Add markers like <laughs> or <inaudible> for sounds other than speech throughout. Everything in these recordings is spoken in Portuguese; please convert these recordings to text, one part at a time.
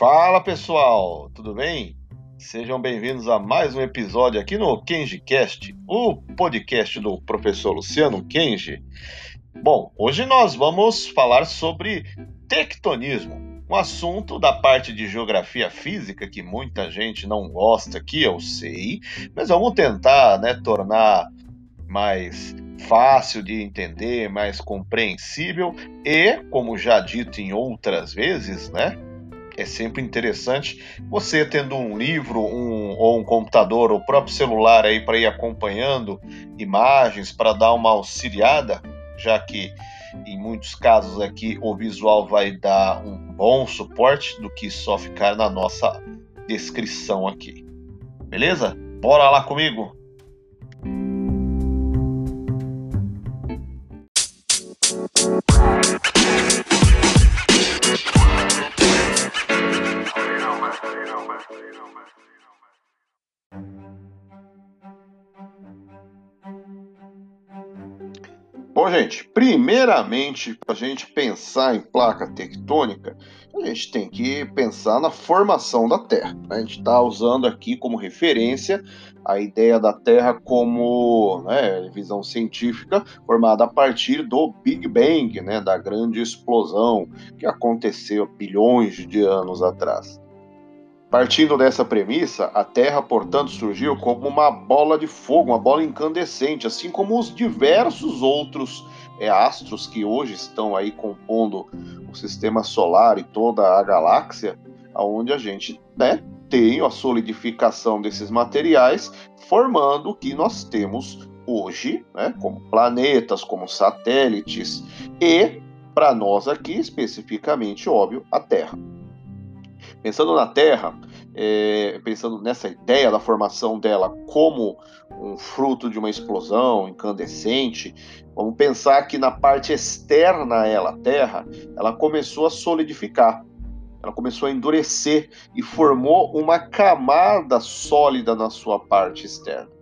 Fala pessoal, tudo bem? Sejam bem-vindos a mais um episódio aqui no KenjiCast, o podcast do professor Luciano Kenji. Bom, hoje nós vamos falar sobre tectonismo, um assunto da parte de geografia física que muita gente não gosta aqui, eu sei, mas vamos tentar né, tornar mais fácil de entender, mais compreensível e, como já dito em outras vezes, né? É sempre interessante você tendo um livro, um, ou um computador, ou o próprio celular aí para ir acompanhando imagens para dar uma auxiliada, já que em muitos casos aqui o visual vai dar um bom suporte do que só ficar na nossa descrição aqui. Beleza? Bora lá comigo! Bom, gente, primeiramente, para a gente pensar em placa tectônica, a gente tem que pensar na formação da Terra. A gente está usando aqui como referência a ideia da Terra como né, visão científica formada a partir do Big Bang, né, da grande explosão que aconteceu bilhões de anos atrás. Partindo dessa premissa, a Terra, portanto, surgiu como uma bola de fogo, uma bola incandescente, assim como os diversos outros é, astros que hoje estão aí compondo o sistema solar e toda a galáxia, onde a gente né, tem a solidificação desses materiais, formando o que nós temos hoje, né, como planetas, como satélites e, para nós aqui especificamente, óbvio, a Terra. Pensando na Terra, é, pensando nessa ideia da formação dela como um fruto de uma explosão incandescente, vamos pensar que na parte externa a ela, a Terra, ela começou a solidificar, ela começou a endurecer e formou uma camada sólida na sua parte externa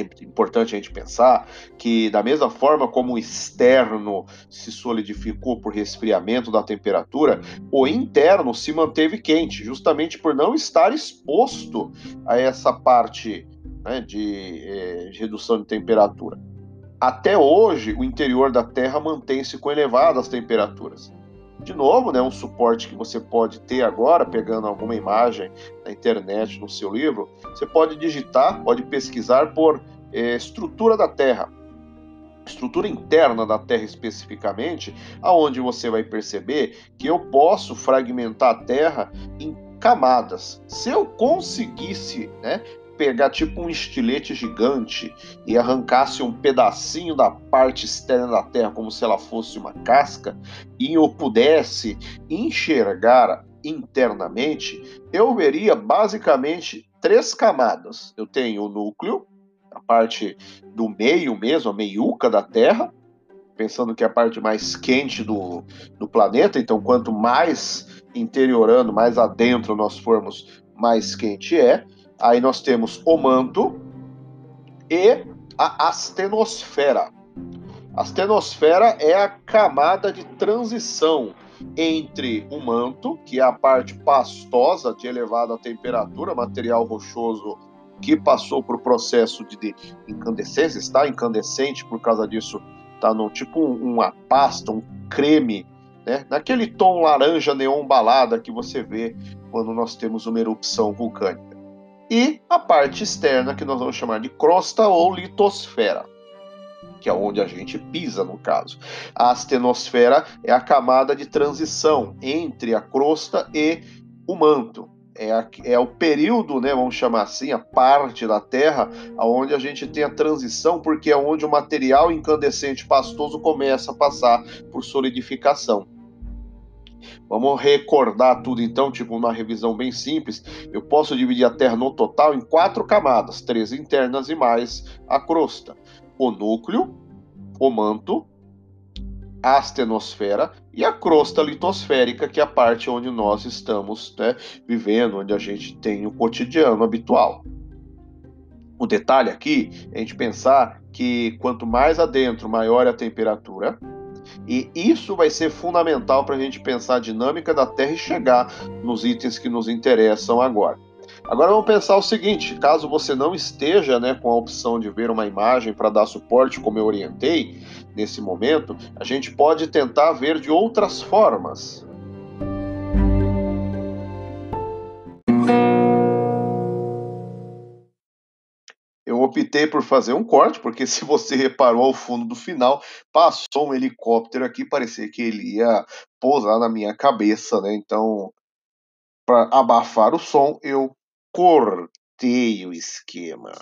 importante a gente pensar que, da mesma forma como o externo se solidificou por resfriamento da temperatura, o interno se manteve quente, justamente por não estar exposto a essa parte né, de, eh, de redução de temperatura. Até hoje, o interior da Terra mantém-se com elevadas temperaturas de novo, né, um suporte que você pode ter agora, pegando alguma imagem na internet, no seu livro, você pode digitar, pode pesquisar por é, estrutura da Terra, estrutura interna da Terra especificamente, aonde você vai perceber que eu posso fragmentar a Terra em camadas. Se eu conseguisse né, pegar tipo um estilete gigante e arrancasse um pedacinho da parte externa da Terra como se ela fosse uma casca e eu pudesse enxergar internamente, eu veria basicamente três camadas. Eu tenho o núcleo, a parte do meio mesmo, a meiuca da Terra, pensando que é a parte mais quente do, do planeta, então quanto mais interiorando, mais adentro nós formos, mais quente é. Aí nós temos o manto e a astenosfera. A astenosfera é a camada de transição entre o manto, que é a parte pastosa de elevada temperatura, material rochoso que passou por processo de incandescência, está incandescente por causa disso, está no tipo uma pasta, um creme, né? naquele tom laranja neon balada que você vê quando nós temos uma erupção vulcânica e a parte externa, que nós vamos chamar de crosta ou litosfera, que é onde a gente pisa, no caso. A astenosfera é a camada de transição entre a crosta e o manto. É, a, é, o período, né, vamos chamar assim, a parte da Terra onde a gente tem a transição, porque é onde o material incandescente pastoso começa a passar por solidificação. Vamos recordar tudo então, tipo uma revisão bem simples. Eu posso dividir a Terra no total em quatro camadas, três internas e mais a crosta. O núcleo, o manto, a astenosfera e a crosta litosférica, que é a parte onde nós estamos né, vivendo, onde a gente tem o cotidiano habitual. O detalhe aqui é a gente pensar que quanto mais adentro, maior é a temperatura, E isso vai ser fundamental para a gente pensar a dinâmica da Terra e chegar nos itens que nos interessam agora. Agora vamos pensar o seguinte: caso você não esteja né, com a opção de ver uma imagem para dar suporte, como eu orientei nesse momento, a gente pode tentar ver de outras formas. Optei por fazer um corte, porque <laughs> se você reparou ao fundo do final, passou um helicóptero aqui, parecia que ele ia pousar na minha cabeça, né? Então, para abafar o som, eu cortei o esquema.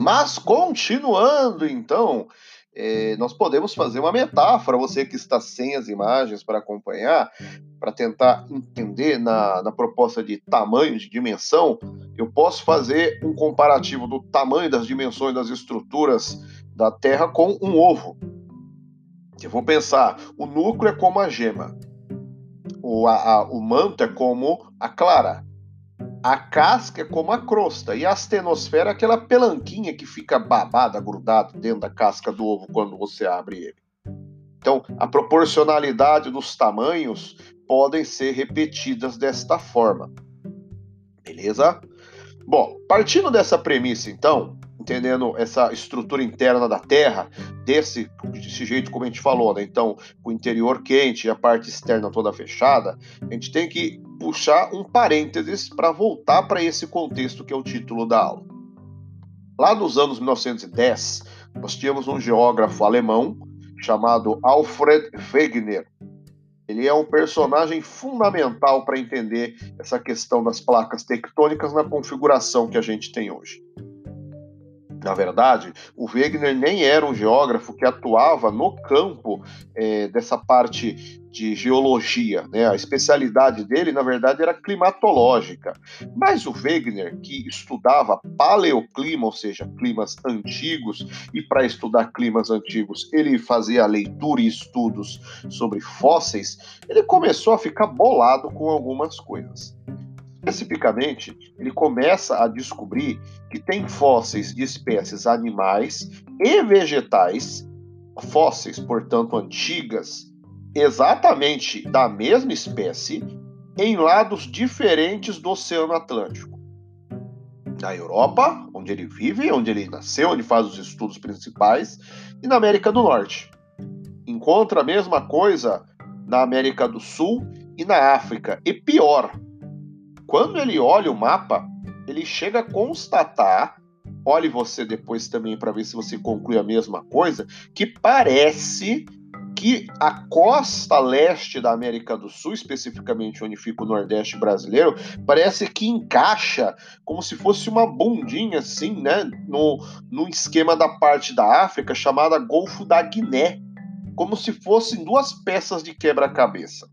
Mas continuando, então, é, nós podemos fazer uma metáfora, você que está sem as imagens para acompanhar, para tentar entender na, na proposta de tamanho, de dimensão, eu posso fazer um comparativo do tamanho das dimensões das estruturas da Terra com um ovo. Eu vou pensar, o núcleo é como a gema, o, a, a, o manto é como a clara, a casca é como a crosta e a astenosfera é aquela pelanquinha que fica babada, grudada dentro da casca do ovo quando você abre ele. Então, a proporcionalidade dos tamanhos podem ser repetidas desta forma. Beleza? Bom, partindo dessa premissa, então, entendendo essa estrutura interna da Terra, desse, desse jeito como a gente falou, né? Então, o interior quente e a parte externa toda fechada, a gente tem que puxar um parênteses para voltar para esse contexto que é o título da aula. Lá nos anos 1910, nós tínhamos um geógrafo alemão chamado Alfred Wegener. Ele é um personagem fundamental para entender essa questão das placas tectônicas na configuração que a gente tem hoje. Na verdade, o Wegener nem era um geógrafo que atuava no campo é, dessa parte de geologia. Né? A especialidade dele, na verdade, era climatológica. Mas o Wegener, que estudava paleoclima, ou seja, climas antigos, e para estudar climas antigos ele fazia leitura e estudos sobre fósseis, ele começou a ficar bolado com algumas coisas. Especificamente, ele começa a descobrir que tem fósseis de espécies animais e vegetais, fósseis, portanto, antigas, exatamente da mesma espécie, em lados diferentes do Oceano Atlântico. Na Europa, onde ele vive, onde ele nasceu, onde faz os estudos principais, e na América do Norte. Encontra a mesma coisa na América do Sul e na África. E pior, quando ele olha o mapa, ele chega a constatar, olhe você depois também para ver se você conclui a mesma coisa, que parece que a costa leste da América do Sul, especificamente onde fica o Nordeste brasileiro, parece que encaixa como se fosse uma bundinha assim, né, no, no esquema da parte da África chamada Golfo da Guiné, como se fossem duas peças de quebra-cabeça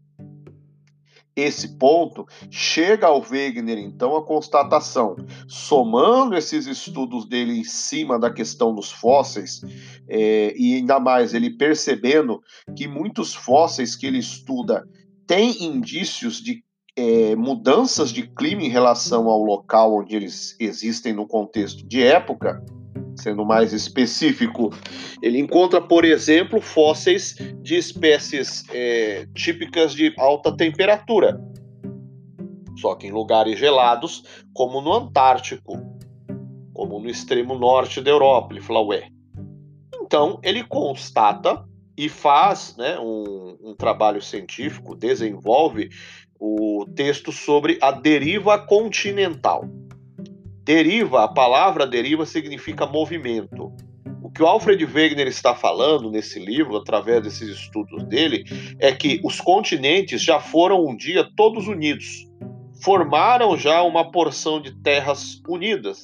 esse ponto, chega ao Wegener, então, a constatação, somando esses estudos dele em cima da questão dos fósseis, é, e ainda mais ele percebendo que muitos fósseis que ele estuda têm indícios de é, mudanças de clima em relação ao local onde eles existem no contexto de época, sendo mais específico, ele encontra, por exemplo, fósseis de espécies é, típicas de alta temperatura, só que em lugares gelados, como no Antártico, como no extremo norte da Europa. Ele fala, ué. Então, ele constata e faz né, um, um trabalho científico, desenvolve o texto sobre a deriva continental. Deriva, a palavra deriva significa movimento. O que o Alfred Wegener está falando nesse livro, através desses estudos dele, é que os continentes já foram um dia todos unidos, formaram já uma porção de terras unidas.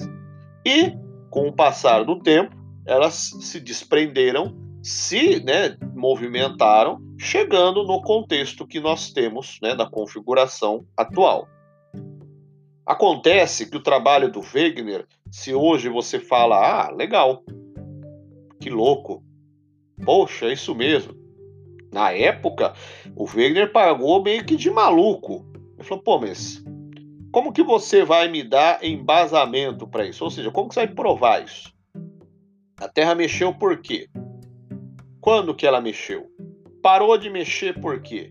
E, com o passar do tempo, elas se desprenderam, se né, movimentaram, chegando no contexto que nós temos né, da configuração atual. Acontece que o trabalho do Wegener, se hoje você fala, ah, legal, que louco, poxa, é isso mesmo. Na época, o Wegener pagou meio que de maluco. Ele falou, pô, mas como que você vai me dar embasamento para isso? Ou seja, como que você vai provar isso? A Terra mexeu por quê? Quando que ela mexeu? Parou de mexer por quê?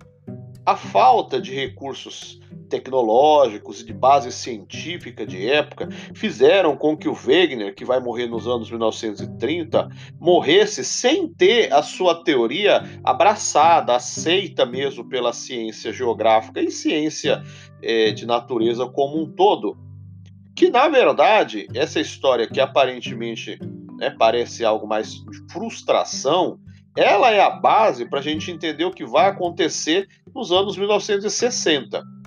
A falta de recursos tecnológicos e de base científica de época fizeram com que o Wegener, que vai morrer nos anos 1930, morresse sem ter a sua teoria abraçada, aceita mesmo pela ciência geográfica e ciência é, de natureza como um todo. Que na verdade, essa história que aparentemente né, parece algo mais de frustração, ela é a base para a gente entender o que vai acontecer nos anos 1960.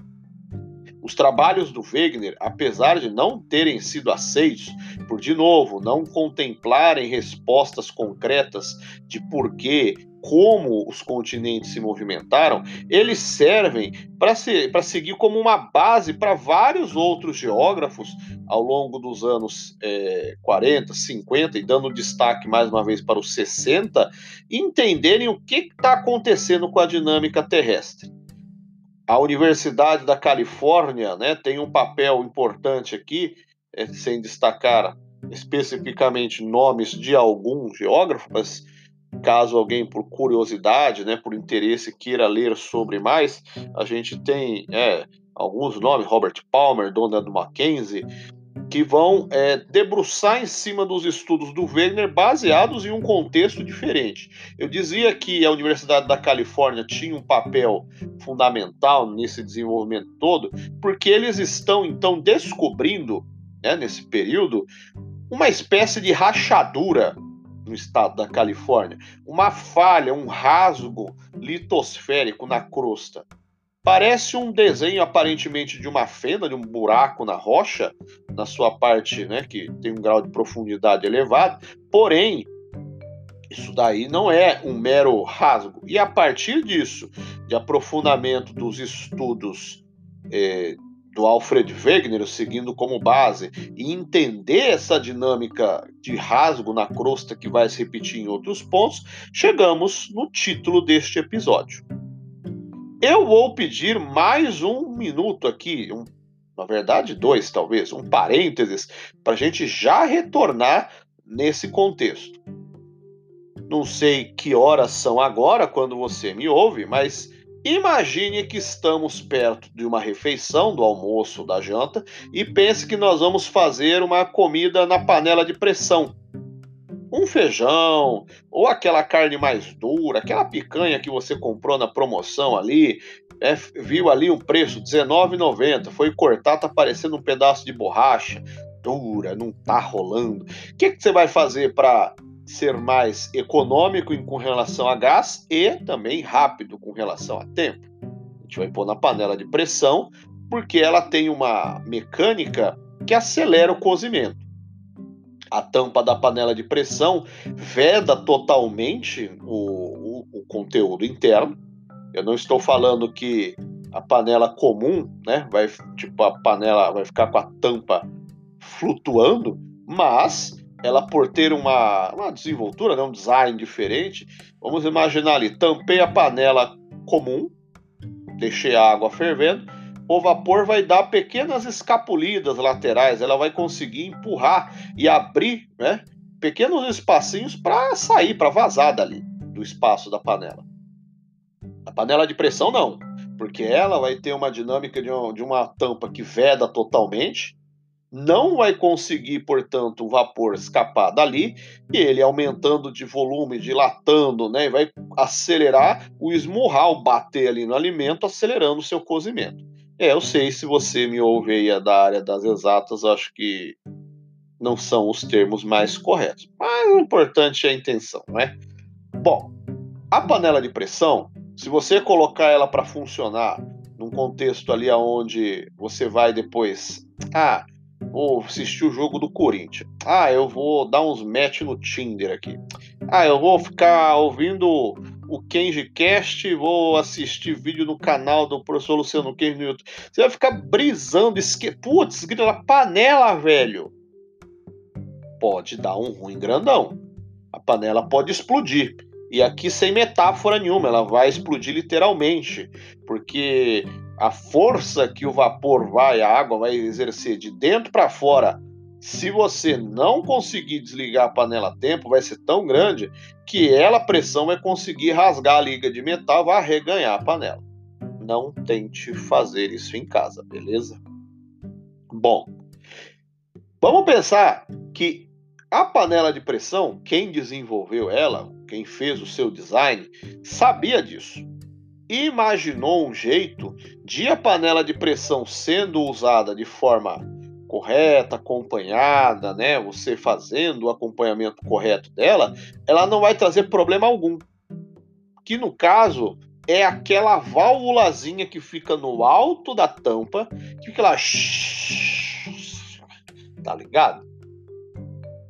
Os trabalhos do Wegener, apesar de não terem sido aceitos por, de novo, não contemplarem respostas concretas de porquê, como os continentes se movimentaram, eles servem para se, seguir como uma base para vários outros geógrafos ao longo dos anos é, 40, 50 e dando destaque mais uma vez para os 60, entenderem o que está acontecendo com a dinâmica terrestre. A Universidade da Califórnia né, tem um papel importante aqui, é, sem destacar especificamente nomes de alguns geógrafos, mas caso alguém por curiosidade, né, por interesse queira ler sobre mais, a gente tem é, alguns nomes, Robert Palmer, Donald Mackenzie, que vão é, debruçar em cima dos estudos do Wegener baseados em um contexto diferente. Eu dizia que a Universidade da Califórnia tinha um papel fundamental nesse desenvolvimento todo, porque eles estão então descobrindo, né, nesse período, uma espécie de rachadura no estado da Califórnia, uma falha, um rasgo litosférico na crosta. Parece um desenho aparentemente de uma fenda, de um buraco na rocha, na sua parte, né, que tem um grau de profundidade elevado, porém, isso daí não é um mero rasgo. E a partir disso, de aprofundamento dos estudos é, do Alfred Wegener, seguindo como base, e entender essa dinâmica de rasgo na crosta que vai se repetir em outros pontos, chegamos no título deste episódio. Eu vou pedir mais um minuto aqui, um, na verdade, dois talvez, um parênteses, para a gente já retornar nesse contexto. Não sei que horas são agora quando você me ouve, mas Imagine que estamos perto de uma refeição, do almoço, da janta, e pense que nós vamos fazer uma comida na panela de pressão. Um feijão, ou aquela carne mais dura, aquela picanha que você comprou na promoção ali, é, viu ali um preço R$19,90, foi cortar, tá parecendo um pedaço de borracha, dura, não tá rolando. O que, que você vai fazer para ser mais econômico com relação a gás e também rápido com relação a tempo. A gente vai pôr na panela de pressão porque ela tem uma mecânica que acelera o cozimento. A tampa da panela de pressão veda totalmente o, o, o conteúdo interno. Eu não estou falando que a panela comum, né, vai tipo a panela vai ficar com a tampa flutuando, mas ela por ter uma, uma desenvoltura, né, um design diferente, vamos imaginar ali, tampei a panela comum, deixei a água fervendo, o vapor vai dar pequenas escapulidas laterais, ela vai conseguir empurrar e abrir né, pequenos espacinhos para sair, para vazar dali, do espaço da panela. A panela de pressão não, porque ela vai ter uma dinâmica de uma, de uma tampa que veda totalmente, não vai conseguir, portanto, o vapor escapar dali, e ele aumentando de volume, dilatando, né, vai acelerar o esmurrar, o bater ali no alimento, acelerando o seu cozimento. É, eu sei se você me ouve aí da área das exatas, acho que não são os termos mais corretos, mas o importante é a intenção, né? Bom, a panela de pressão, se você colocar ela para funcionar num contexto ali onde você vai depois, ah, vou assistir o jogo do Corinthians. Ah, eu vou dar uns match no Tinder aqui. Ah, eu vou ficar ouvindo o Kenji Cast, vou assistir vídeo no canal do professor Luciano Kenji no YouTube. Você vai ficar brisando, esque... putz, grita panela, velho. Pode dar um ruim grandão. A panela pode explodir. E aqui sem metáfora nenhuma, ela vai explodir literalmente, porque a força que o vapor vai, a água vai exercer de dentro para fora, se você não conseguir desligar a panela a tempo, vai ser tão grande que ela, a pressão, vai conseguir rasgar a liga de metal, vai arreganhar a panela. Não tente fazer isso em casa, beleza? Bom, vamos pensar que a panela de pressão, quem desenvolveu ela, quem fez o seu design, sabia disso imaginou um jeito de a panela de pressão sendo usada de forma correta, acompanhada, né? Você fazendo o acompanhamento correto dela, ela não vai trazer problema algum. Que no caso é aquela válvulazinha que fica no alto da tampa, que fica lá. Tá ligado?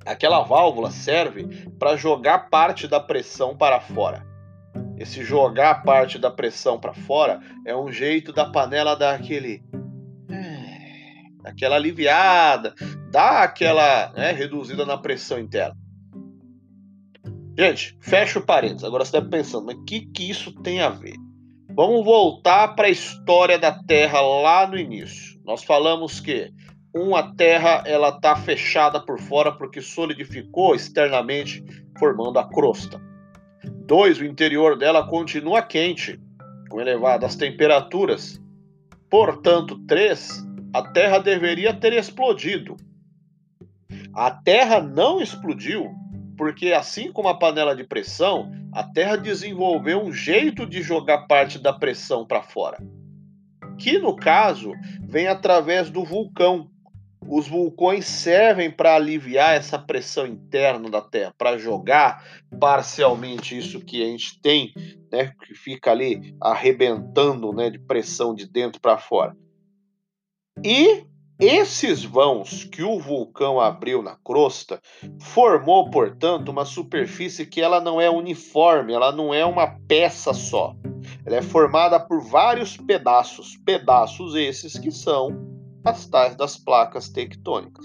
Aquela válvula serve para jogar parte da pressão para fora. Esse jogar parte da pressão para fora é um jeito da panela dar aquele. Aquela aliviada, dar aquela né, reduzida na pressão interna. Gente, fecha o parênteses. Agora você deve pensando, mas o que, que isso tem a ver? Vamos voltar para a história da Terra lá no início. Nós falamos que uma Terra ela está fechada por fora porque solidificou externamente, formando a crosta. 2. O interior dela continua quente, com elevadas temperaturas. Portanto, 3. A Terra deveria ter explodido. A Terra não explodiu porque, assim como a panela de pressão, a Terra desenvolveu um jeito de jogar parte da pressão para fora, que no caso vem através do vulcão, os vulcões servem para aliviar essa pressão interna da Terra, para jogar parcialmente isso que a gente tem, né, que fica ali arrebentando, né, de pressão de dentro para fora. E esses vãos que o vulcão abriu na crosta formou, portanto, uma superfície que ela não é uniforme, ela não é uma peça só. Ela é formada por vários pedaços, pedaços esses que são as tais das placas tectônicas.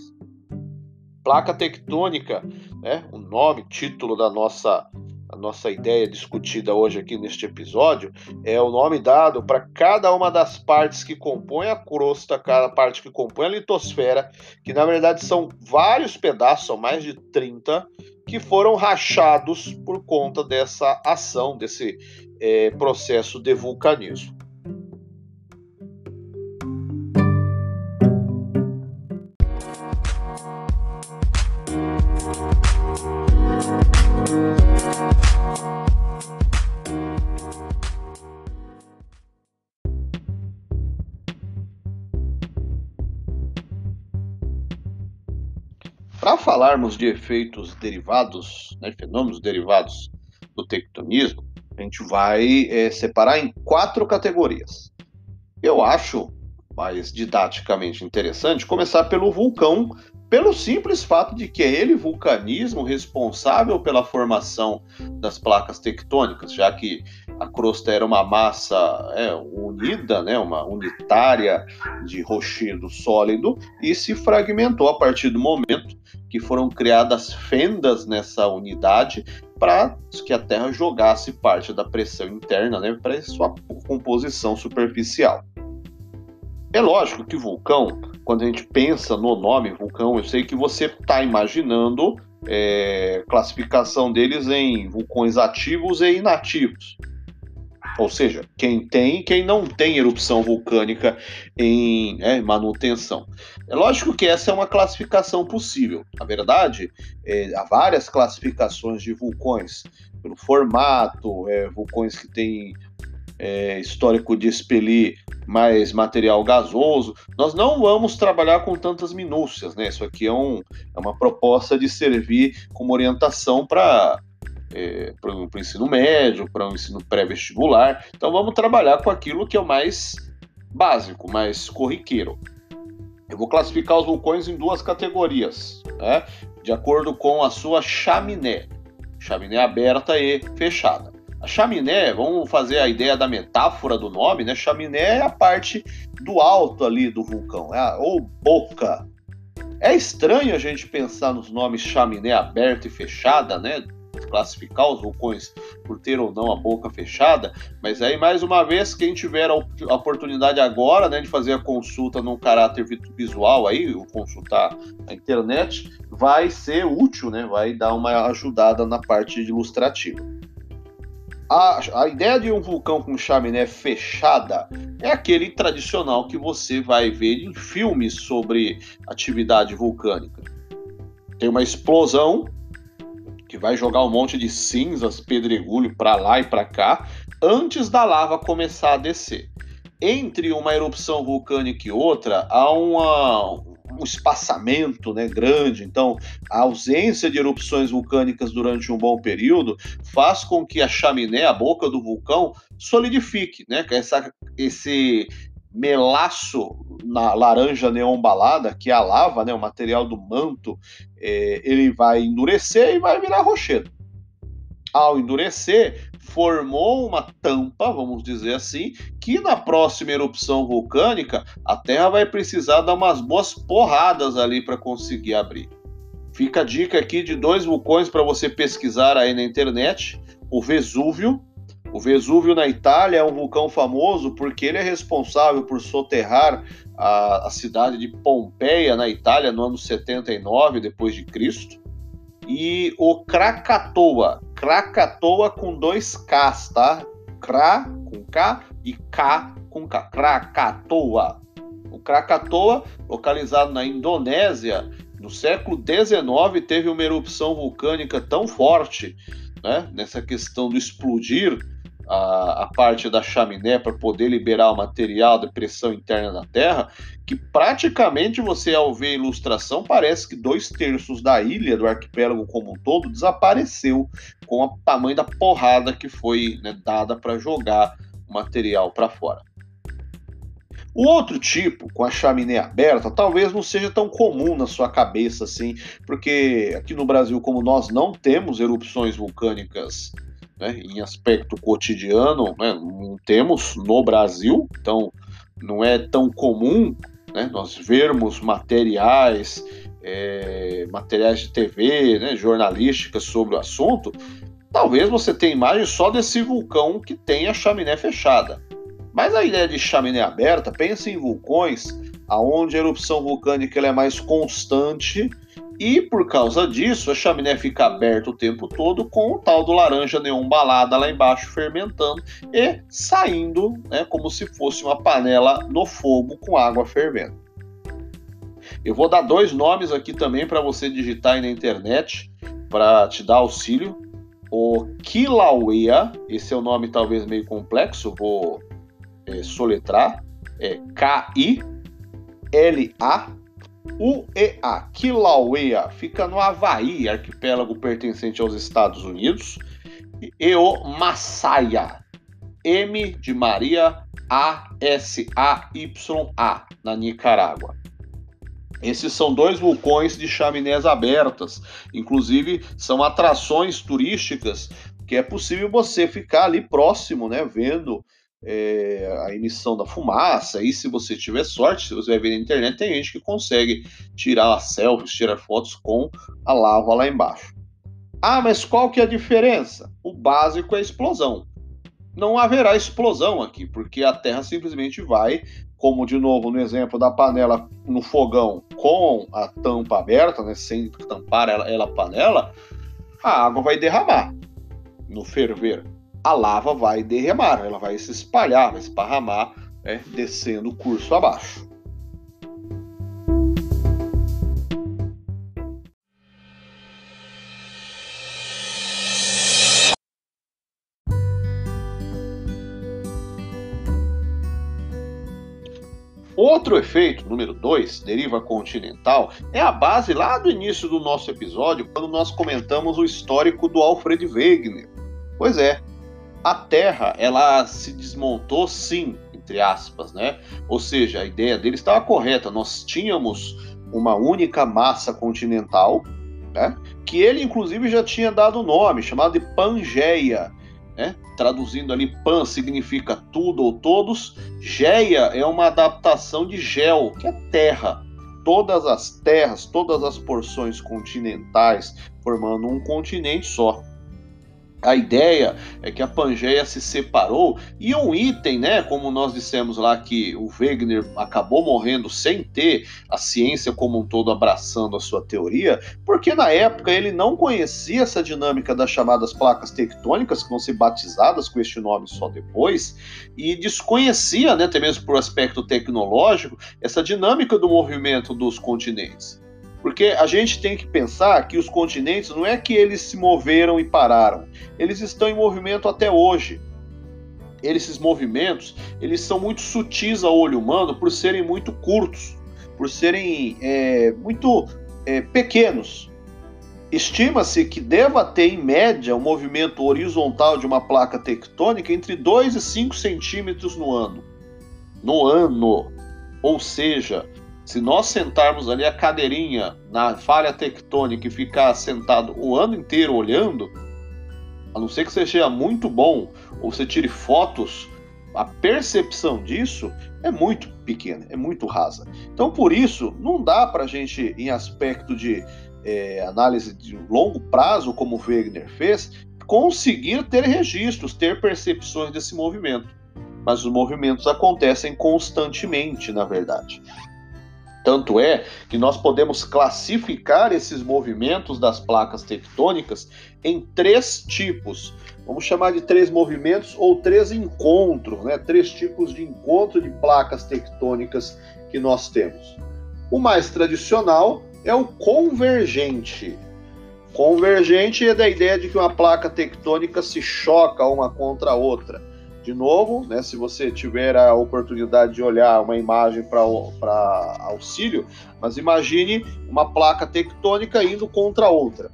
Placa tectônica, né, o nome, título da nossa, a nossa ideia discutida hoje aqui neste episódio, é o nome dado para cada uma das partes que compõem a crosta, cada parte que compõe a litosfera, que na verdade são vários pedaços, são mais de 30, que foram rachados por conta dessa ação, desse é, processo de vulcanismo. Falarmos de efeitos derivados, né, fenômenos derivados do tectonismo, a gente vai é, separar em quatro categorias. Eu acho mais didaticamente interessante começar pelo vulcão pelo simples fato de que é ele, vulcanismo, responsável pela formação das placas tectônicas, já que a crosta era uma massa é, unida, né, uma unitária de rochedo sólido, e se fragmentou a partir do momento que foram criadas fendas nessa unidade para que a Terra jogasse parte da pressão interna né, para sua composição superficial. É lógico que vulcão quando a gente pensa no nome vulcão, eu sei que você está imaginando é, classificação deles em vulcões ativos e inativos. Ou seja, quem tem e quem não tem erupção vulcânica em é, manutenção. É lógico que essa é uma classificação possível. Na verdade, é, há várias classificações de vulcões, pelo formato, é, vulcões que têm é, histórico de expelir mais material gasoso. Nós não vamos trabalhar com tantas minúcias, né? Isso aqui é, um, é uma proposta de servir como orientação para é, para o ensino médio, para o ensino pré-vestibular. Então vamos trabalhar com aquilo que é o mais básico, mais corriqueiro. Eu vou classificar os vulcões em duas categorias, né? de acordo com a sua chaminé, chaminé aberta e fechada. A chaminé, vamos fazer a ideia da metáfora do nome, né? Chaminé é a parte do alto ali do vulcão, é a, ou boca. É estranho a gente pensar nos nomes chaminé aberta e fechada, né? classificar os vulcões por ter ou não a boca fechada, mas aí mais uma vez quem tiver a oportunidade agora, né, de fazer a consulta num caráter visual aí, ou consultar a internet, vai ser útil, né, vai dar uma ajudada na parte ilustrativa. A, a, ideia de um vulcão com chaminé fechada é aquele tradicional que você vai ver em filmes sobre atividade vulcânica. Tem uma explosão que vai jogar um monte de cinzas, pedregulho para lá e para cá, antes da lava começar a descer. Entre uma erupção vulcânica e outra, há uma, um espaçamento né, grande. Então, a ausência de erupções vulcânicas durante um bom período faz com que a chaminé, a boca do vulcão, solidifique. Né? Essa, esse melaço na laranja neon balada, que é a lava, né, o material do manto, é, ele vai endurecer e vai virar rochedo. Ao endurecer, formou uma tampa, vamos dizer assim, que na próxima erupção vulcânica a Terra vai precisar dar umas boas porradas ali para conseguir abrir. Fica a dica aqui de dois vulcões para você pesquisar aí na internet: o Vesúvio o Vesúvio na Itália é um vulcão famoso porque ele é responsável por soterrar a, a cidade de Pompeia na Itália no ano 79 depois de Cristo. E o Krakatoa, Krakatoa com dois Ks, tá? Kra com K e K com K, Krakatoa. O Krakatoa, localizado na Indonésia, no século XIX teve uma erupção vulcânica tão forte, né, nessa questão do explodir, a, a parte da chaminé para poder liberar o material da pressão interna da Terra, que praticamente você, ao ver a ilustração, parece que dois terços da ilha, do arquipélago como um todo, desapareceu com o tamanho da porrada que foi né, dada para jogar o material para fora. O outro tipo, com a chaminé aberta, talvez não seja tão comum na sua cabeça assim, porque aqui no Brasil, como nós não temos erupções vulcânicas né, em aspecto cotidiano, né, não temos no Brasil, então não é tão comum né, nós vermos materiais, é, materiais de TV, né, jornalísticas sobre o assunto. Talvez você tenha imagem só desse vulcão que tem a chaminé fechada. Mas a ideia de chaminé aberta, pense em vulcões aonde a erupção vulcânica é mais constante e por causa disso, a chaminé fica aberta o tempo todo com o tal do laranja neon balada lá embaixo fermentando e saindo, né, como se fosse uma panela no fogo com água fervendo. Eu vou dar dois nomes aqui também para você digitar aí na internet para te dar auxílio. O Kilauea, esse é o um nome talvez meio complexo, vou é, soletrar, é K-I-L-A UEA, Kilauea, fica no Havaí, arquipélago pertencente aos Estados Unidos. E o Massaia, M de Maria, A-S-A-Y-A, na Nicarágua. Esses são dois vulcões de chaminés abertas, inclusive são atrações turísticas que é possível você ficar ali próximo, né, vendo é, a emissão da fumaça. E se você tiver sorte, se você vai ver na internet, tem gente que consegue tirar selfies, tirar fotos com a lava lá embaixo. Ah, mas qual que é a diferença? O básico é a explosão. Não haverá explosão aqui, porque a Terra simplesmente vai, como de novo no exemplo da panela no fogão com a tampa aberta, né, sem tampar ela, ela a panela, a água vai derramar no ferver a lava vai derramar, ela vai se espalhar, vai esparramar, né, descendo o curso abaixo. Outro efeito, número 2, deriva continental, é a base lá do início do nosso episódio, quando nós comentamos o histórico do Alfred Wegener. Pois é, a Terra ela se desmontou sim, entre aspas, né? Ou seja, a ideia dele estava correta. Nós tínhamos uma única massa continental, né? Que ele inclusive já tinha dado o nome, chamado de Pangeia, né? Traduzindo ali, Pan significa tudo ou todos, Geia é uma adaptação de gel, que é terra. Todas as terras, todas as porções continentais formando um continente só. A ideia é que a Pangeia se separou e um item, né, como nós dissemos lá que o Wegener acabou morrendo sem ter a ciência como um todo abraçando a sua teoria, porque na época ele não conhecia essa dinâmica das chamadas placas tectônicas, que vão ser batizadas com este nome só depois, e desconhecia, né, até mesmo por aspecto tecnológico, essa dinâmica do movimento dos continentes. Porque a gente tem que pensar que os continentes não é que eles se moveram e pararam, eles estão em movimento até hoje. Esses movimentos, eles são muito sutis ao olho humano por serem muito curtos, por serem é, muito é, pequenos. Estima-se que deva ter, em média, um movimento horizontal de uma placa tectônica entre 2 e 5 centímetros no ano. No ano. Ou seja, se nós sentarmos ali a cadeirinha na falha tectônica e ficar sentado o ano inteiro olhando, a não ser que você seja muito bom ou você tire fotos, a percepção disso é muito pequena, é muito rasa. Então, por isso, não dá para a gente, em aspecto de é, análise de longo prazo, como o Wegener fez, conseguir ter registros, ter percepções desse movimento. Mas os movimentos acontecem constantemente, na verdade. Tanto é que nós podemos classificar esses movimentos das placas tectônicas em três tipos. Vamos chamar de três movimentos ou três encontros, né? Três tipos de encontro de placas tectônicas que nós temos. O mais tradicional é o convergente. Convergente é da ideia de que uma placa tectônica se choca uma contra a outra. De novo, né, se você tiver a oportunidade de olhar uma imagem para auxílio, mas imagine uma placa tectônica indo contra outra.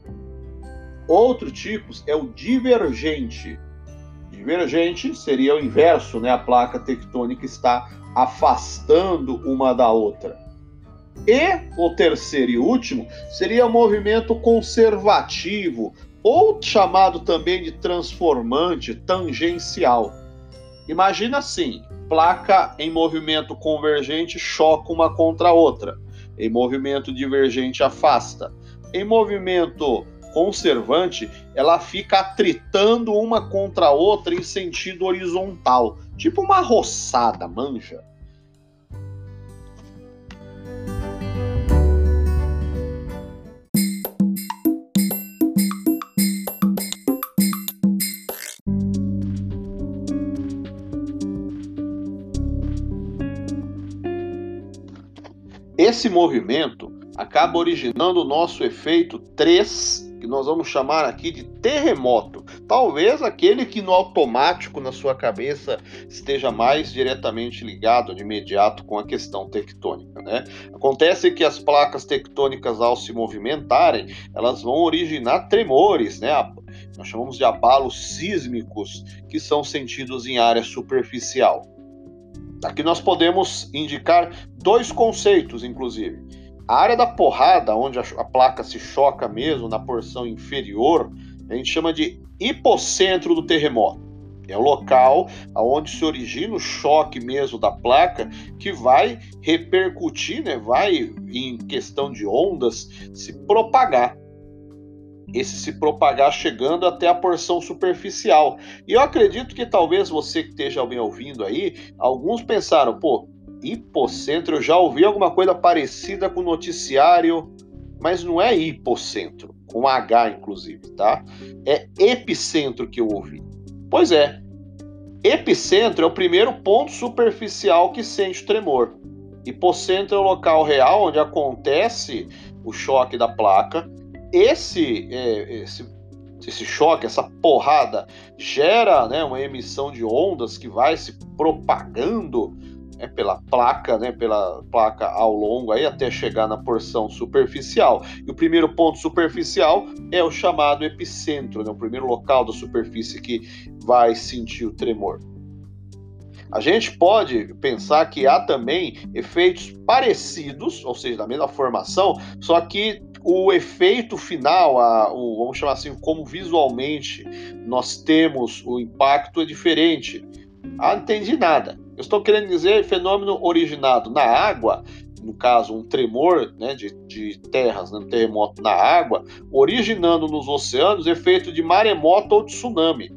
Outro tipo é o divergente. Divergente seria o inverso, né? A placa tectônica está afastando uma da outra. E o terceiro e último seria o movimento conservativo, ou chamado também de transformante tangencial Imagina assim: placa em movimento convergente choca uma contra a outra, em movimento divergente afasta, em movimento conservante ela fica atritando uma contra a outra em sentido horizontal, tipo uma roçada, manja. Esse movimento acaba originando o nosso efeito 3, que nós vamos chamar aqui de terremoto. Talvez aquele que no automático na sua cabeça esteja mais diretamente ligado de imediato com a questão tectônica, né? Acontece que as placas tectônicas ao se movimentarem, elas vão originar tremores, né? Nós chamamos de abalos sísmicos que são sentidos em área superficial. Aqui nós podemos indicar dois conceitos, inclusive. A área da porrada, onde a, placa se choca mesmo na porção inferior, a gente chama de hipocentro do terremoto. É o local onde se origina o choque mesmo da placa que vai repercutir, né, vai, em questão de ondas, se propagar esse se propagar chegando até a porção superficial. E eu acredito que talvez você que esteja me ouvindo aí, alguns pensaram, pô, hipocentro, eu já ouvi alguma coisa parecida com noticiário, mas não é hipocentro, com H inclusive, tá? É epicentro que eu ouvi. Pois é, epicentro é o primeiro ponto superficial que sente tremor. Hipocentro é o local real onde acontece o choque da placa esse, é, esse, esse choque, essa porrada, gera né, uma emissão de ondas que vai se propagando né, pela placa, né, pela placa ao longo aí até chegar na porção superficial. E o primeiro ponto superficial é o chamado epicentro, né, o primeiro local da superfície que vai sentir o tremor. A gente pode pensar que há também efeitos parecidos, ou seja, da mesma formação, só que o efeito final, a, o, vamos chamar assim, como visualmente nós temos o impacto é diferente. Ah, não entendi nada. Eu estou querendo dizer fenômeno originado na água, no caso um tremor né, de, de terras, né, um terremoto na água, originando nos oceanos efeito de maremoto ou tsunami.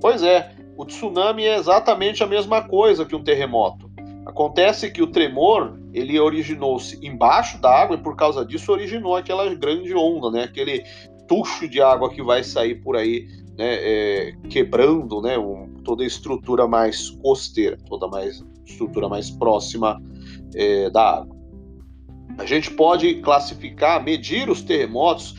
Pois é, o tsunami é exatamente a mesma coisa que um terremoto. Acontece que o tremor ele originou-se embaixo da água e por causa disso originou aquela grande onda, né? Aquele tucho de água que vai sair por aí, né? É, quebrando, né? Um, toda a estrutura mais costeira, toda mais estrutura mais próxima é, da água. A gente pode classificar, medir os terremotos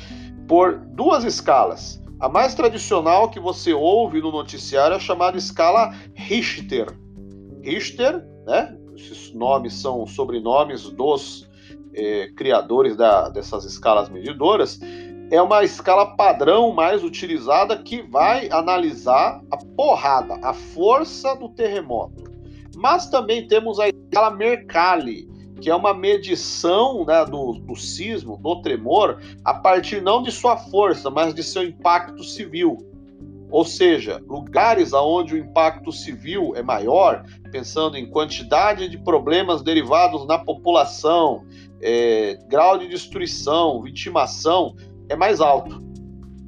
por duas escalas. A mais tradicional que você ouve no noticiário é chamada escala Richter. Richter, né? Esses nomes são sobrenomes dos é, criadores da, dessas escalas medidoras. É uma escala padrão mais utilizada que vai analisar a porrada, a força do terremoto. Mas também temos a escala Mercalli, que é uma medição né, do, do sismo, do tremor, a partir não de sua força, mas de seu impacto civil. Ou seja, lugares onde o impacto civil é maior, pensando em quantidade de problemas derivados na população, é, grau de destruição, vitimação, é mais alto.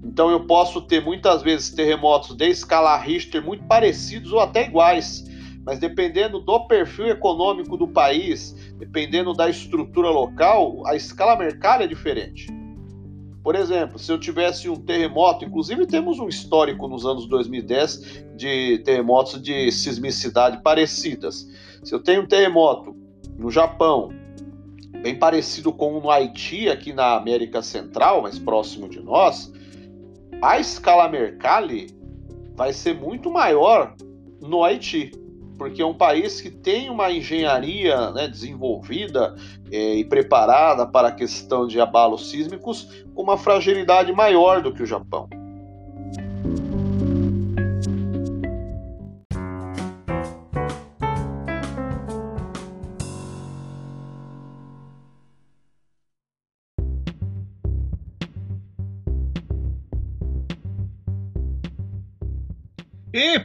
Então eu posso ter muitas vezes terremotos de escala Richter muito parecidos ou até iguais, mas dependendo do perfil econômico do país, dependendo da estrutura local, a escala Mercalli é diferente. Por exemplo, se eu tivesse um terremoto, inclusive temos um histórico nos anos 2010 de terremotos de sismicidade parecidas. Se eu tenho um terremoto no Japão, bem parecido com o no Haiti, aqui na América Central, mais próximo de nós, a escala Mercalli vai ser muito maior no Haiti porque é um país que tem uma engenharia né, desenvolvida é, e preparada para a questão de abalos sísmicos com uma fragilidade maior do que o Japão.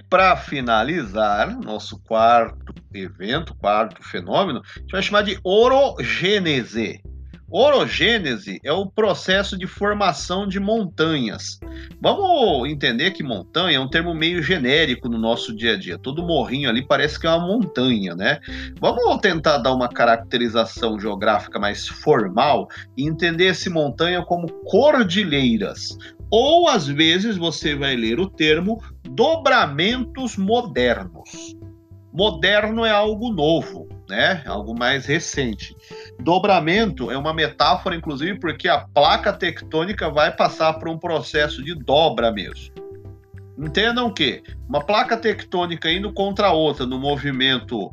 Para finalizar, nosso quarto evento, quarto fenômeno, a gente vai chamar de orogênese. Orogênese é o processo de formação de montanhas. Vamos entender que montanha é um termo meio genérico no nosso dia a dia. Todo morrinho ali parece que é uma montanha, né? Vamos tentar dar uma caracterização geográfica mais formal e entender esse montanha como cordilheiras. Ou às vezes você vai ler o termo dobramentos modernos. Moderno é algo novo, né? Algo mais recente. Dobramento é uma metáfora, inclusive, porque a placa tectônica vai passar por um processo de dobra mesmo. Entendam que uma placa tectônica indo contra a outra no movimento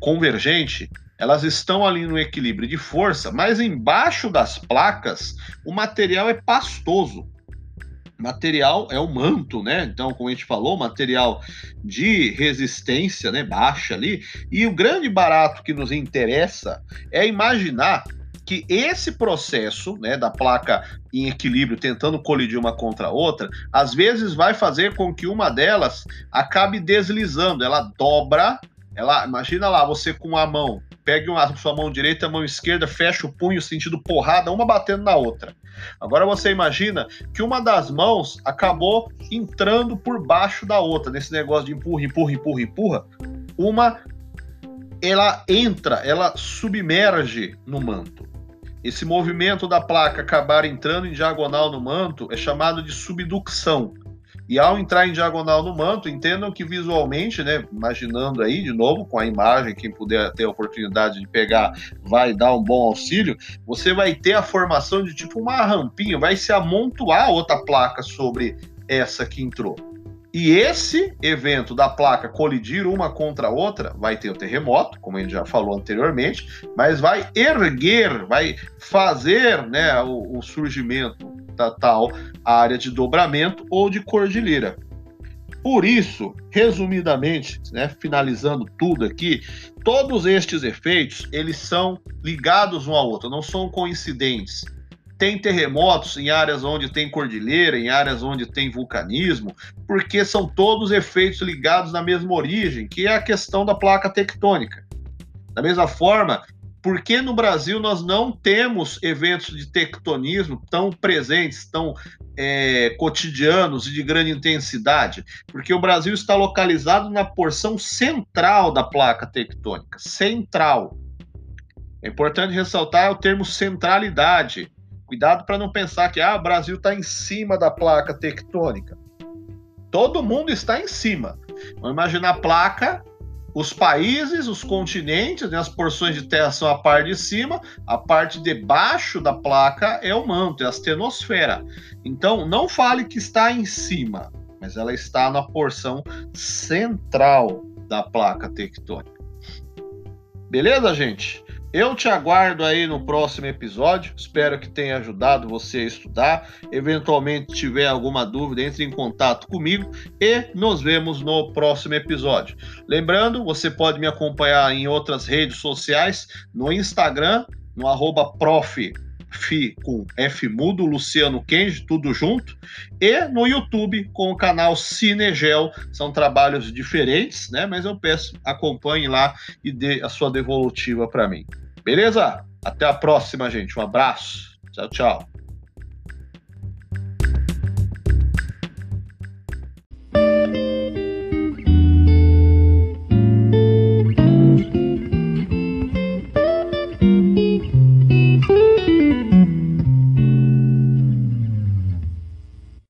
convergente, elas estão ali no equilíbrio de força, mas embaixo das placas o material é pastoso material é o manto, né? Então, como a gente falou, material de resistência, né, baixa ali. E o grande barato que nos interessa é imaginar que esse processo, né, da placa em equilíbrio tentando colidir uma contra a outra, às vezes vai fazer com que uma delas acabe deslizando, ela dobra, ela, imagina lá, você com a mão, pegue a sua mão direita, a mão esquerda, fecha o punho sentindo porrada, uma batendo na outra. Agora você imagina que uma das mãos acabou entrando por baixo da outra, nesse negócio de empurra, empurra, empurra, empurra. Uma ela entra, ela submerge no manto. Esse movimento da placa acabar entrando em diagonal no manto é chamado de subducção. E ao entrar em diagonal no manto, entendam que visualmente, né, imaginando aí de novo com a imagem, quem puder ter a oportunidade de pegar, vai dar um bom auxílio, você vai ter a formação de tipo uma rampinha, vai se amontoar outra placa sobre essa que entrou. E esse evento da placa colidir uma contra a outra vai ter o terremoto, como a gente já falou anteriormente, mas vai erguer, vai fazer né, o, o surgimento tal área de dobramento ou de cordilheira. Por isso, resumidamente, né, finalizando tudo aqui, todos estes efeitos eles são ligados um ao outro, não são coincidentes. Tem terremotos em áreas onde tem cordilheira, em áreas onde tem vulcanismo, porque são todos efeitos ligados na mesma origem, que é a questão da placa tectônica. Da mesma forma, por que no Brasil nós não temos eventos de tectonismo tão presentes, tão é, cotidianos e de grande intensidade? Porque o Brasil está localizado na porção central da placa tectônica central. É importante ressaltar o termo centralidade. Cuidado para não pensar que ah, o Brasil está em cima da placa tectônica. Todo mundo está em cima. Vamos imaginar a placa os países, os continentes, né, as porções de terra são a parte de cima, a parte de baixo da placa é o manto, é a astenosfera. Então, não fale que está em cima, mas ela está na porção central da placa tectônica. Beleza, gente? Eu te aguardo aí no próximo episódio. Espero que tenha ajudado você a estudar. Eventualmente tiver alguma dúvida, entre em contato comigo e nos vemos no próximo episódio. Lembrando, você pode me acompanhar em outras redes sociais, no Instagram, no arroba prof Fi com F mudo, Luciano Kenji, tudo junto, e no YouTube com o canal Cinegel. São trabalhos diferentes, né? Mas eu peço, acompanhe lá e dê a sua devolutiva para mim. Beleza? Até a próxima, gente. Um abraço. Tchau, tchau.